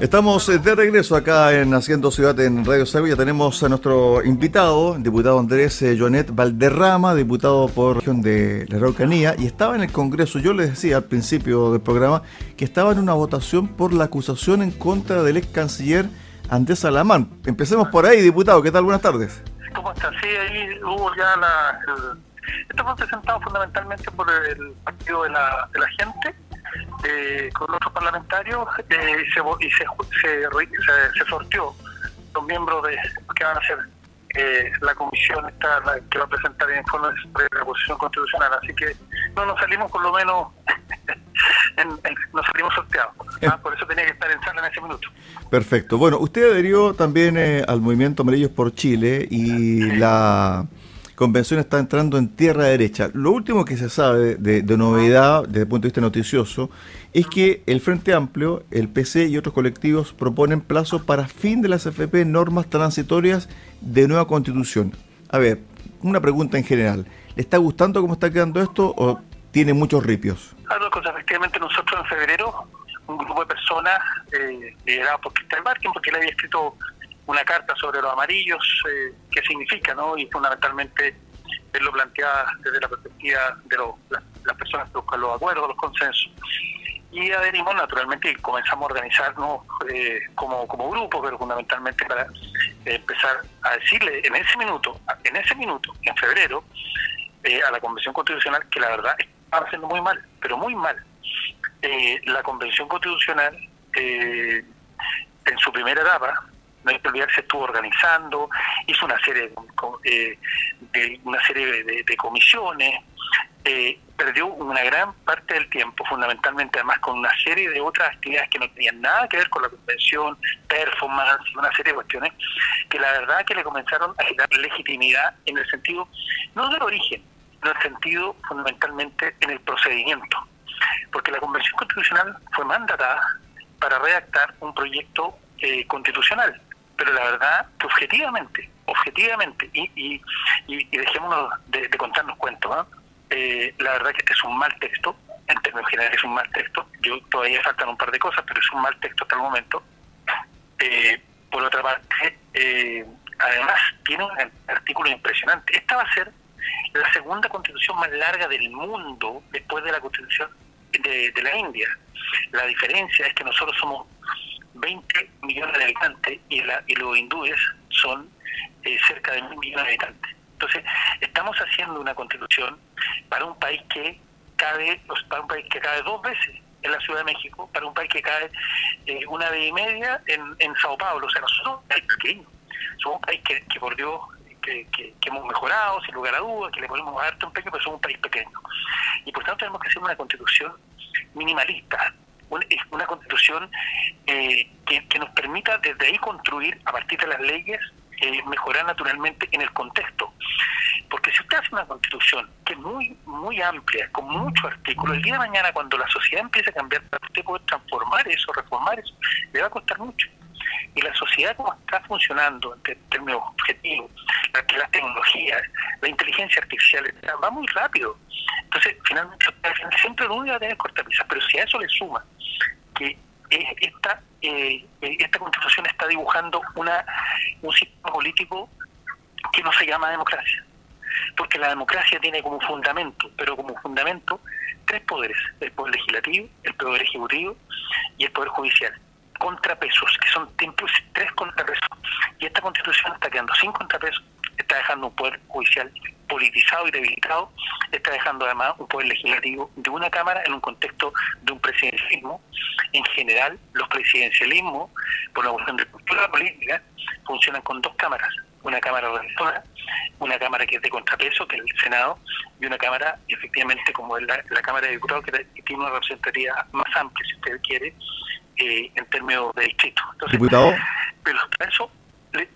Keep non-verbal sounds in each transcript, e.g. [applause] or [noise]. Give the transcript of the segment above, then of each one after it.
Estamos eh, de regreso acá en Haciendo Ciudad en Radio. Ya tenemos a nuestro invitado, diputado Andrés eh, Joanet Valderrama, diputado por región de la Araucanía, y estaba en el Congreso. Yo les decía al principio del programa que estaba en una votación por la acusación en contra del ex canciller Andrés Alamán. Empecemos por ahí, diputado. ¿Qué tal? Buenas tardes. ¿Cómo está? Sí, ahí hubo ya la. esto fue fundamentalmente por el Partido de la, de la Gente eh, con otros parlamentarios eh, y, se, y se, se, se, sorteó los miembros de que van a ser eh, la comisión esta, que va a presentar el informe sobre la posición constitucional. Así que no nos salimos por lo menos, [laughs] en, nos salimos sorteados. ¿ah? Por eso tenía que estar en sala en ese minuto. Perfecto. Bueno, usted adherió también eh, al movimiento Amarillos por Chile y la convención está entrando en tierra derecha. Lo último que se sabe de, novedad desde el punto de vista noticioso es que el Frente Amplio, el PC y otros colectivos proponen plazo para fin de las FP normas transitorias de nueva constitución. A ver, una pregunta en general. ¿Le está gustando cómo está quedando esto o tiene muchos ripios? Claro, efectivamente nosotros en febrero, un grupo de personas eh, liderado por Cristian Barkin, porque él había escrito una carta sobre los amarillos, eh, qué significa, ¿no? Y fundamentalmente verlo planteada desde la perspectiva de las, personas que buscan los acuerdos, los consensos. Y adherimos naturalmente y comenzamos a organizarnos eh, como, como grupo, pero fundamentalmente para empezar a decirle en ese minuto, en ese minuto, en febrero, eh, a la Convención Constitucional que la verdad estaba haciendo muy mal, pero muy mal. Eh, la Convención Constitucional, en su primera etapa, no hay que olvidar se estuvo organizando, hizo una serie de, eh, una serie de, comisiones, eh, perdió una gran parte del tiempo, fundamentalmente además con una serie de otras actividades que no tenían nada que ver con la convención, performance, una serie de cuestiones que la verdad que le comenzaron a dar legitimidad en el sentido, no del origen, en el sentido fundamentalmente en el procedimiento, porque la convención constitucional fue mandatada para redactar un proyecto eh, constitucional pero la verdad que objetivamente, objetivamente, y, y, dejémonos de, contarnos cuentos, eh, la verdad que este es un mal texto, en términos generales es un mal texto, yo todavía faltan un par de cosas, pero es un mal texto hasta el momento. Eh, por otra parte, eh, además tiene un artículo impresionante. Esta va a ser la segunda constitución más larga del mundo después de la constitución de, de la India. La diferencia es que nosotros somos 20 millones de habitantes y, la, y los hindúes son eh, cerca de mil millones de habitantes. Entonces, estamos haciendo una constitución para un país que cabe, para un país que cabe dos veces en la Ciudad de México, para un país que cae eh, una vez y media en, Sao Paulo. O sea, nosotros somos un país pequeño, somos un país que, que por Dios que, hemos mejorado, sin lugar a dudas, que le ponemos harto pequeño, pero somos un país pequeño. Y por tanto tenemos que hacer una constitución minimalista, es una constitución eh, que, nos permita desde ahí construir a partir de las leyes eh, mejorar naturalmente en el contexto. Porque si usted hace una constitución que es muy muy amplia, con muchos artículos, el día de mañana cuando la sociedad empiece a cambiar, usted poder transformar eso, reformar eso, le va a costar mucho. Y la sociedad como está funcionando en términos objetivos, la, las tecnologías, la inteligencia artificial, va muy rápido. Entonces, finalmente, siempre uno va a tener cortapisas, pero si a eso le suma que esta, eh, esta constitución está dibujando una, un sistema político que no se llama democracia. Porque la democracia tiene como fundamento, pero como fundamento, tres poderes, el poder legislativo, el poder ejecutivo y el poder judicial. Contrapesos, que son tres contrapesos. Y esta constitución está quedando sin contrapesos, está dejando un poder judicial politizado y debilitado, está dejando además un poder legislativo de una Cámara en un contexto de un presidencialismo. En general, los presidencialismos, por la cuestión de cultura política, funcionan con dos cámaras. Una Cámara organizadora, una Cámara que es de contrapeso, que es el Senado, y una Cámara, efectivamente, como es la, Cámara de Diputados, que, tiene una representatividad más amplia, si usted quiere, eh, en términos de distrito. Entonces, ¿Diputado? Pero eso le,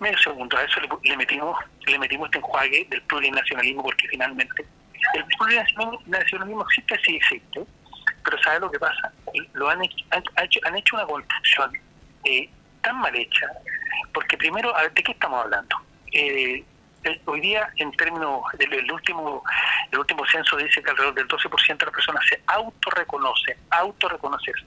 medio segundo, a eso le, metimos le metimos este enjuague del plurinacionalismo porque finalmente el plurinacionalismo existe, sí existe, pero ¿sabe lo que pasa? Lo han, hecho, han hecho una construcción eh, tan mal hecha, porque primero, ¿de qué estamos hablando? Eh, hoy día, en términos del último el último censo dice que alrededor del 12% de las personas se autorreconoce, autorreconocerse.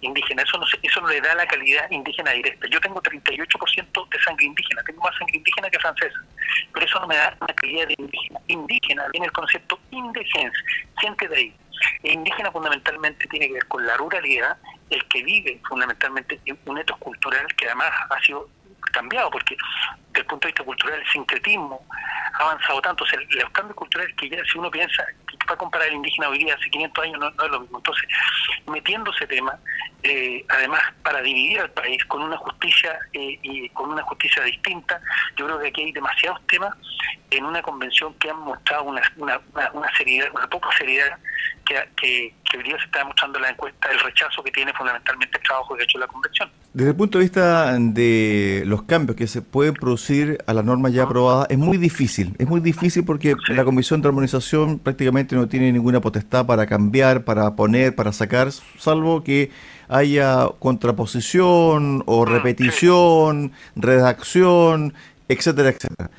Indígena. Eso no, eso no le da la calidad indígena directa. Yo tengo 38% de sangre indígena, tengo más sangre indígena que francesa, pero eso no me da una calidad de indígena. Indígena viene el concepto indigencia, gente de ahí. E indígena fundamentalmente tiene que ver con la ruralidad, el que vive fundamentalmente un etos cultural que además ha sido cambiado, porque desde el punto de vista cultural el sincretismo ha avanzado tanto, o sea, los cambios culturales que ya si uno piensa, para comparar el indígena hoy día hace 500 años no, es lo mismo. Entonces, metiendo ese tema, eh, además para dividir al país con una justicia eh, y con una justicia distinta, yo creo que aquí hay demasiados temas en una convención que han mostrado una, una, una seriedad, una poca seriedad que, que, que, hoy día se está demostrando en la encuesta el rechazo que tiene fundamentalmente el trabajo que ha hecho la convención. Desde el punto de vista de los cambios que se pueden producir a la norma ya aprobada, es muy difícil. Es muy difícil porque la Comisión de Armonización prácticamente no tiene ninguna potestad para cambiar, para poner, para sacar, salvo que haya contraposición o repetición, redacción, etcétera, etcétera.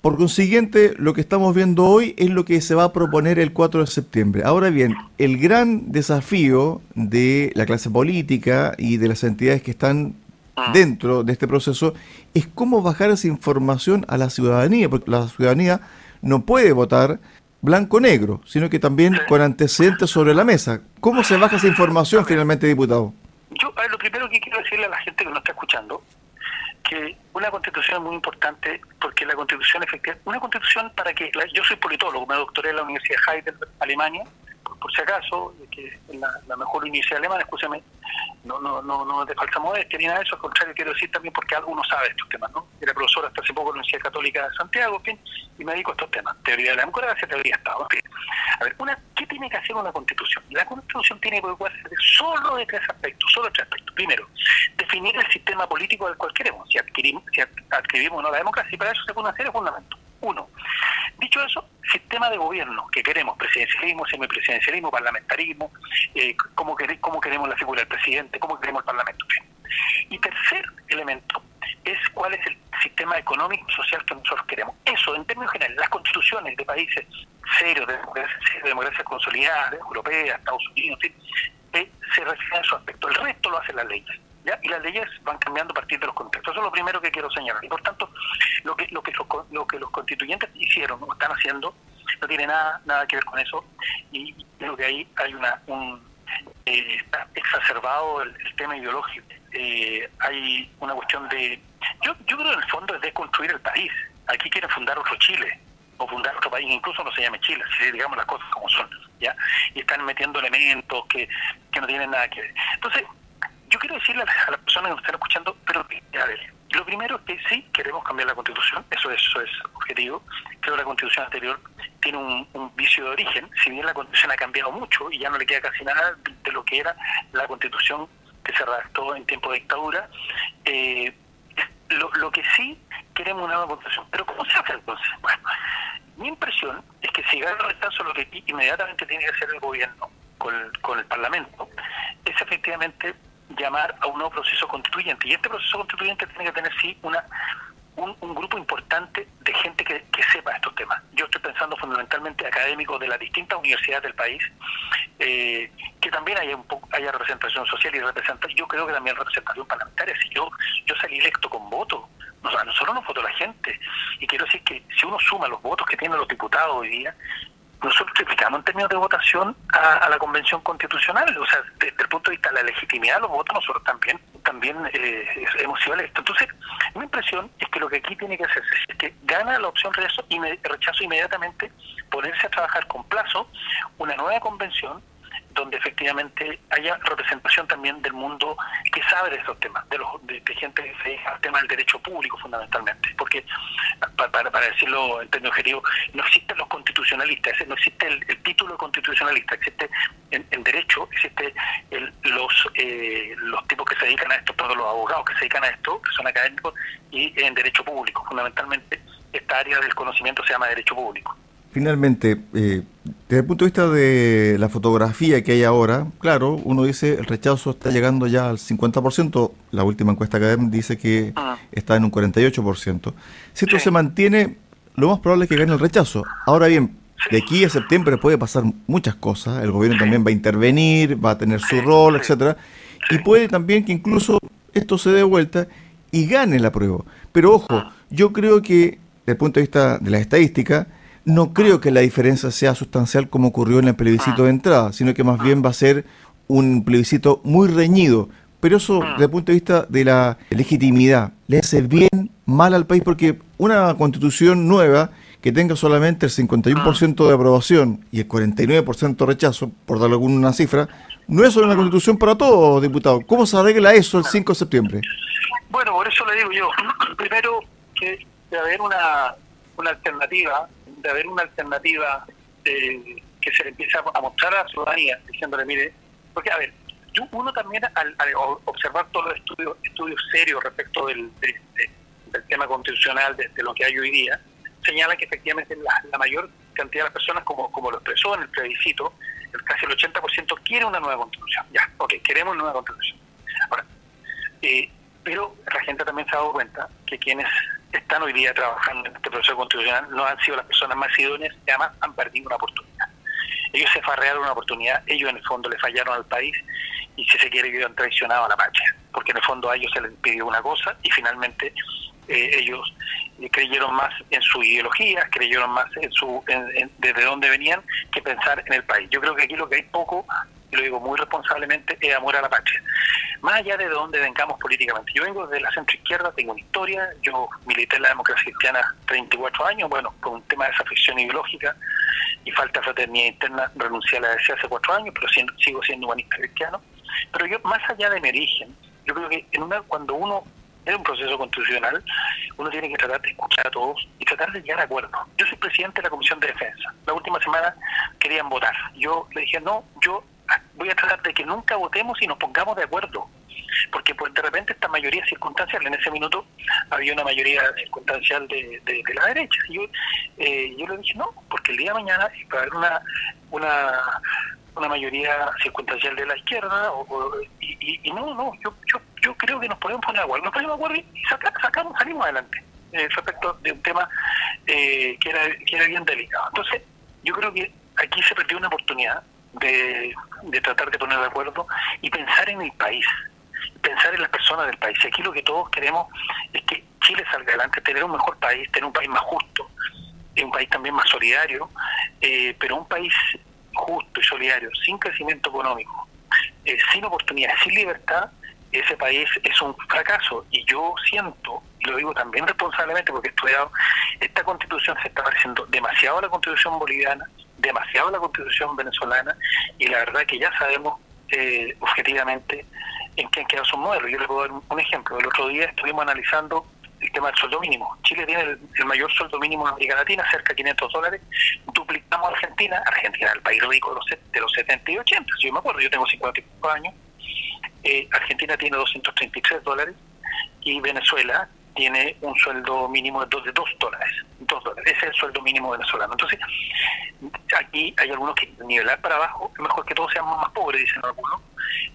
Por consiguiente, lo que estamos viendo hoy es lo que se va a proponer el 4 de septiembre. Ahora bien, el gran desafío de la clase política y de las entidades que están ah. dentro de este proceso es cómo bajar esa información a la ciudadanía, porque la ciudadanía no puede votar blanco-negro, sino que también con antecedentes sobre la mesa. ¿Cómo se baja esa información finalmente, diputado? Yo, lo primero que quiero decirle a la gente que nos está escuchando que una constitución es muy importante porque la constitución efectiva, una constitución para que, yo soy politólogo, me doctoré en la Universidad de Heidelberg, Alemania, por, si acaso, que es la, mejor universidad alemana, escúchame, no, no, no, no de falsa modestia ni nada de eso, al contrario, quiero decir también porque alguno sabe estos temas, ¿no? Era profesor hasta hace poco en la Universidad Católica de Santiago, en y me dedico a estos temas, teoría de la democracia, teoría de Estado. A ver, una, ¿qué tiene que hacer una constitución? La constitución tiene que hacer solo de tres aspectos, solo de tres aspectos. Primero, definir el sistema político del cual queremos, si adquirimos, si adquirimos o no la democracia, y para eso se pueden hacer fundamentos. Uno, dicho eso, sistema de gobierno que queremos, presidencialismo, semipresidencialismo, parlamentarismo, eh, cómo, cómo queremos la figura del presidente, cómo queremos el parlamento. Y tercer elemento es cuál es el sistema económico y social que nosotros queremos. Eso, en términos generales, las constituciones de países serios, de democracia, consolidada, europea, Estados Unidos, eh, se refieren a su aspecto. El resto lo hacen las leyes y las leyes van cambiando a partir de los contextos. Eso es lo primero que quiero señalar. Y por tanto, lo que, lo que, lo que los constituyentes hicieron o están haciendo no tiene nada, nada que ver con eso. Y creo que ahí hay una, un, eh, está exacerbado el, tema ideológico. Eh, hay una cuestión de... Yo, yo creo en el fondo es de construir el país. Aquí quieren fundar otro Chile o fundar otro país, incluso no se llame Chile, si digamos las cosas como son, ¿ya? Y están metiendo elementos que, que no tienen nada que ver. Entonces, quiero decirle a las personas que nos están escuchando, pero a ver, lo primero es que sí queremos cambiar la constitución, eso, eso es objetivo. Creo que la constitución anterior tiene un, vicio de origen, si bien la constitución ha cambiado mucho y ya no le queda casi nada de lo que era la constitución que se redactó en tiempo de dictadura. Eh, lo, lo que sí queremos una nueva constitución. Pero ¿cómo se hace entonces? Bueno, mi impresión es que si gana el rechazo, lo que inmediatamente tiene que hacer el gobierno con, con el Parlamento es efectivamente llamar a un nuevo proceso constituyente. Y este proceso constituyente tiene que tener, sí, una un, grupo importante de gente que, sepa estos temas. Yo estoy pensando fundamentalmente académicos de las distintas universidades del país, eh, que también haya, un poco, haya representación social y representación, yo creo que también representación parlamentaria. Si yo, yo salí electo con voto, a nosotros nos votó la gente. Y quiero decir que si uno suma los votos que tienen los diputados hoy día, nosotros triplicamos en términos de votación a, la convención constitucional, o sea, desde el punto de vista de la legitimidad de los votos, nosotros también también eh, hemos sido electos. Entonces, mi impresión es que lo que aquí tiene que hacerse es que gana la opción rechazo, y rechazo inmediatamente ponerse a trabajar con plazo una nueva convención donde efectivamente haya representación también del mundo que sabe de estos temas, de, los, de, gente que se dedica al tema del derecho público fundamentalmente, porque para, para decirlo en términos objetivos, no existen los constitucionalistas, no existe el, título constitucionalista, existe en, derecho, existe los eh, los tipos que se dedican a esto, todos los abogados que se dedican a esto, que son académicos, y en derecho público, fundamentalmente esta área del conocimiento se llama derecho público. Finalmente, eh, desde el punto de vista de la fotografía que hay ahora, claro, uno dice el rechazo está llegando ya al 50%, la última encuesta académica dice que ah. está en un 48%. Si esto se mantiene, lo más probable es que gane el rechazo. Ahora bien, De aquí a septiembre puede pasar muchas cosas, el gobierno también va a intervenir, va a tener su rol, etcétera, y puede también que incluso esto se dé vuelta y gane la prueba. Pero ojo, ah. yo creo que desde el punto de vista de la estadística, no creo que la diferencia sea sustancial como ocurrió en el plebiscito ah. de entrada, sino que más ah. bien va a ser un plebiscito muy reñido. Pero eso, desde el punto de vista de la legitimidad, le hace bien mal al país porque una constitución nueva que tenga solamente el 51% de aprobación y el 49% de rechazo, por darle alguna cifra, no es una constitución para todos, diputados. ¿Cómo se arregla eso el 5 de septiembre? Bueno, por eso le digo yo, [clears throat] primero que de haber una, una alternativa, de haber una alternativa eh, que se le empiece a mostrar a la ciudadanía, diciéndole, mire, porque a ver, uno también al, observar todos los estudios, estudios serios respecto del, del tema constitucional, de, lo que hay hoy día, señala que efectivamente la, mayor cantidad de las personas, como, como lo expresó en el plebiscito, el casi el 80% quiere una nueva constitución. Ya, ok, queremos una nueva constitución. Ahora, eh, pero la gente también se ha dado cuenta que quienes están hoy día trabajando en este proceso constitucional no han sido las personas más idóneas y además han perdido una oportunidad. Ellos se farrearon una oportunidad, ellos en el fondo le fallaron al país y si se quiere ellos han traicionado a la patria, porque en el fondo a ellos se les pidió una cosa y finalmente eh, ellos creyeron más en su ideología, creyeron más en su desde dónde venían que pensar en el país. Yo creo que aquí lo que hay poco, y lo digo muy responsablemente, es amor a la patria. Más allá de dónde vengamos políticamente. Yo vengo de la centroizquierda, tengo una historia, yo milité en la democracia cristiana 34 años, bueno, por un tema de desafección ideológica y falta de fraternidad interna, renuncié a la DC hace cuatro años, pero sigo siendo humanista cristiano. Pero yo, más allá de mi origen, yo creo que en una, cuando uno es un proceso constitucional, uno tiene que tratar de escuchar a todos y tratar de llegar a acuerdos. Yo soy presidente de la Comisión de Defensa. La última semana querían votar. Yo le dije, no, yo voy a tratar de que nunca votemos y nos pongamos de acuerdo. Porque pues de repente esta mayoría circunstancial, en ese minuto había una mayoría circunstancial de, de, la derecha. Y yo, eh, yo le dije, no, porque el día de mañana va a haber una, una, una mayoría circunstancial de la izquierda o, y, no, no, yo, yo yo creo que nos podemos poner de acuerdo. Nos ponemos de acuerdo y sacamos, salimos adelante eh, respecto de un tema eh, que, era, que era bien delicado. Entonces, yo creo que aquí se perdió una oportunidad de, tratar de poner de acuerdo y pensar en el país, pensar en las personas del país. Aquí lo que todos queremos es que Chile salga adelante, tener un mejor país, tener un país más justo, un país también más solidario, eh, pero un país justo y solidario, sin crecimiento económico, sin oportunidades, sin libertad, ese país es un fracaso. Y yo siento, y lo digo también responsablemente porque he estudiado, esta constitución se está pareciendo demasiado a la constitución boliviana, demasiado la constitución venezolana, y la verdad que ya sabemos eh, objetivamente en qué han quedado sus modelos. Yo les puedo dar un ejemplo. El otro día estuvimos analizando el tema del sueldo mínimo. Chile tiene el, mayor sueldo mínimo en América Latina, cerca de 500 dólares. Duplicamos a Argentina. Argentina el país rico de los, de los 70 y 80. Si yo me acuerdo, yo tengo 55 años eh, Argentina tiene 233 dólares y Venezuela tiene un sueldo mínimo de 2, de 2 dólares. 2 dólares. Ese es el sueldo mínimo venezolano. Entonces, aquí hay algunos que nivelar para abajo es mejor que todos seamos más pobres, dicen algunos.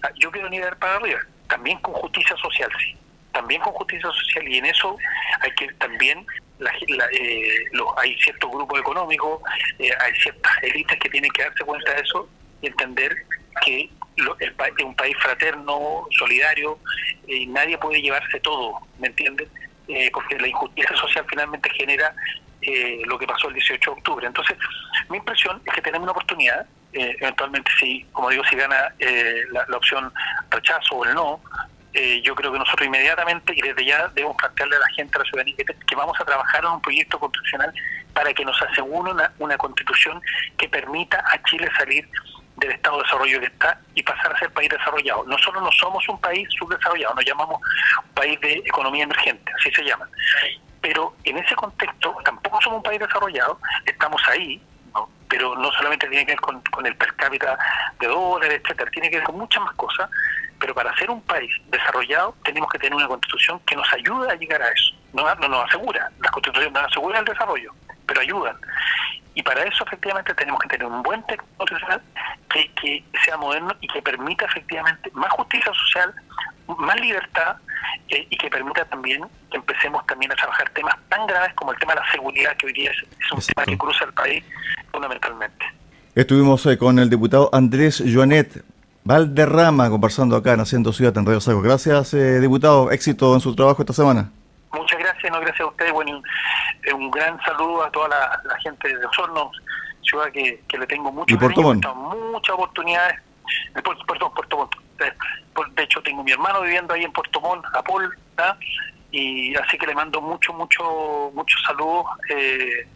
Ah, yo quiero nivelar para arriba, también con justicia social, sí. También con justicia social y en eso hay que también la, eh, hay ciertos grupos económicos, eh, hay ciertas élites que tienen que darse cuenta de eso y entender que el, es un país fraterno, solidario, y nadie puede llevarse todo, ¿me entiendes? Eh, porque la injusticia social finalmente genera eh, lo que pasó el 18 de octubre. Entonces, mi impresión es que tenemos una oportunidad, eh, eventualmente si, como digo, si gana la, opción rechazo o el no, yo creo que nosotros inmediatamente y desde ya debemos plantearle a la gente, a la ciudadanía, que, vamos a trabajar en un proyecto constitucional para que nos asegure una, una constitución que permita a Chile salir del estado de desarrollo que está y pasar a ser país desarrollado. Nosotros no somos un país subdesarrollado, nos llamamos país de economía emergente, así se llama. Pero en ese contexto tampoco somos un país desarrollado, estamos ahí, pero no solamente tiene que ver con, el per cápita de dólares, etcétera, tiene que ver con muchas más cosas, pero para ser un país desarrollado tenemos que tener una constitución que nos ayude a llegar a eso. No, no nos asegura, las constituciones nos aseguran el desarrollo, pero ayudan. Y para eso efectivamente tenemos que tener un buen texto constitucional que, sea moderno y que permita efectivamente más justicia social, más libertad eh, y que permita también que empecemos también a trabajar temas tan graves como el tema de la seguridad, que hoy día es, un tema que cruza el país fundamentalmente. Estuvimos eh, con el diputado Andrés Joanet Valderrama conversando acá en Haciendo Ciudad en Radio Saco. Gracias, eh, diputado. Éxito en su trabajo esta semana. Muchas gracias, no gracias a ustedes. Bueno, un gran saludo a toda la, gente de Osorno, ciudad que, le tengo mucho ¿Y muchas oportunidades. Perdón, Puerto Montt. De hecho, tengo mi hermano viviendo ahí en Puerto Montt, a Paul, y así que le mando mucho, mucho, mucho saludos eh,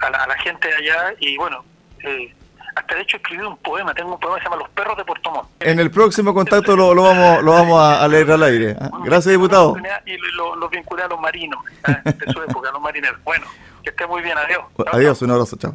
a, la, gente de allá. Y bueno, eh, hasta de hecho escribí un poema, tengo un poema que se llama Los perros de Puerto Montt. En el próximo contacto lo, vamos lo vamos a, leer al aire. ¿ah? Gracias, diputado. Y lo, lo, vinculé a los marinos, de su [laughs] época, a los marineros. Bueno, que esté muy bien, adiós. Adiós, un abrazo, chao.